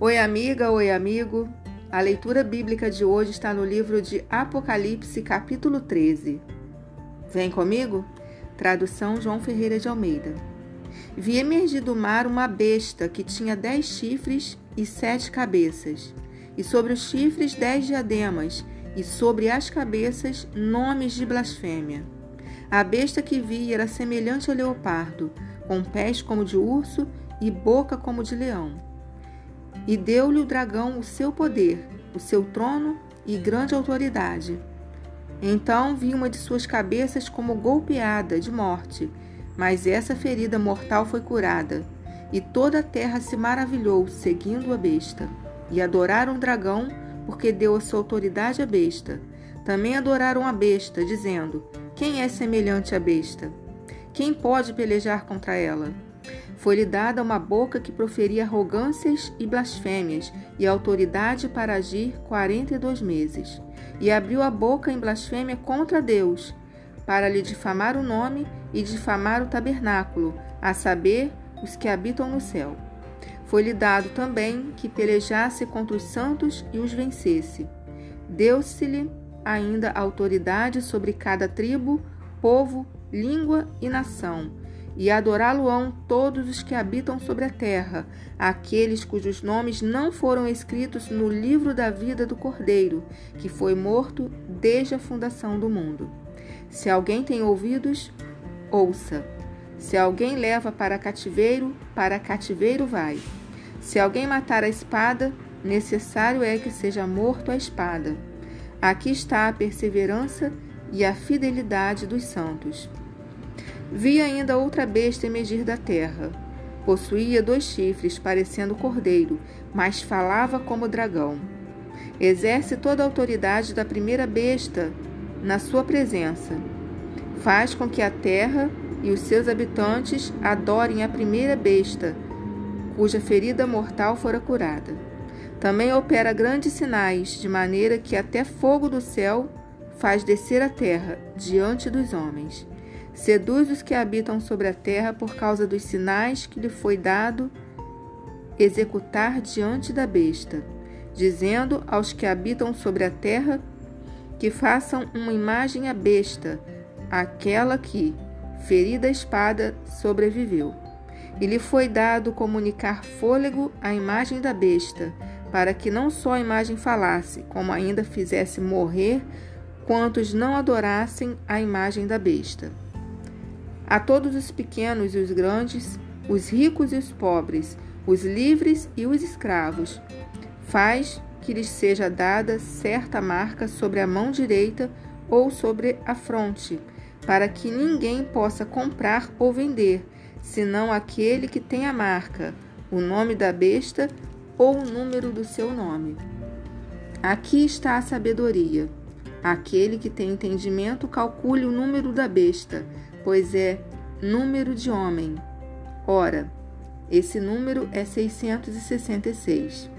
Oi, amiga, oi, amigo. A leitura bíblica de hoje está no livro de Apocalipse, capítulo 13. Vem comigo? Tradução João Ferreira de Almeida. Vi emergir do mar uma besta que tinha dez chifres e sete cabeças, e sobre os chifres dez diademas, e sobre as cabeças nomes de blasfêmia. A besta que vi era semelhante ao leopardo, com pés como de urso e boca como de leão e deu-lhe o dragão o seu poder, o seu trono e grande autoridade. Então vi uma de suas cabeças como golpeada de morte, mas essa ferida mortal foi curada, e toda a terra se maravilhou, seguindo a besta. E adoraram o dragão, porque deu a sua autoridade à besta. Também adoraram a besta, dizendo: Quem é semelhante à besta? Quem pode pelejar contra ela? Foi-lhe dada uma boca que proferia arrogâncias e blasfêmias, e autoridade para agir quarenta e dois meses. E abriu a boca em blasfêmia contra Deus, para lhe difamar o nome e difamar o tabernáculo, a saber, os que habitam no céu. Foi-lhe dado também que pelejasse contra os santos e os vencesse. Deu-se-lhe ainda autoridade sobre cada tribo, povo, língua e nação e adorá-lo-ão todos os que habitam sobre a terra, aqueles cujos nomes não foram escritos no livro da vida do Cordeiro, que foi morto desde a fundação do mundo. Se alguém tem ouvidos, ouça. Se alguém leva para cativeiro, para cativeiro vai. Se alguém matar a espada, necessário é que seja morto a espada. Aqui está a perseverança e a fidelidade dos santos. Vi ainda outra besta emergir da terra. Possuía dois chifres, parecendo cordeiro, mas falava como dragão. Exerce toda a autoridade da primeira besta na sua presença. Faz com que a terra e os seus habitantes adorem a primeira besta, cuja ferida mortal fora curada. Também opera grandes sinais, de maneira que até fogo do céu faz descer a terra diante dos homens. Seduz os que habitam sobre a terra por causa dos sinais que lhe foi dado executar diante da besta, dizendo aos que habitam sobre a terra que façam uma imagem à besta, aquela que, ferida a espada, sobreviveu. E lhe foi dado comunicar fôlego à imagem da besta, para que não só a imagem falasse, como ainda fizesse morrer quantos não adorassem a imagem da besta. A todos os pequenos e os grandes, os ricos e os pobres, os livres e os escravos, faz que lhes seja dada certa marca sobre a mão direita ou sobre a fronte, para que ninguém possa comprar ou vender, senão aquele que tem a marca, o nome da besta ou o número do seu nome. Aqui está a sabedoria. Aquele que tem entendimento calcule o número da besta pois é número de homem. Ora, esse número é 666.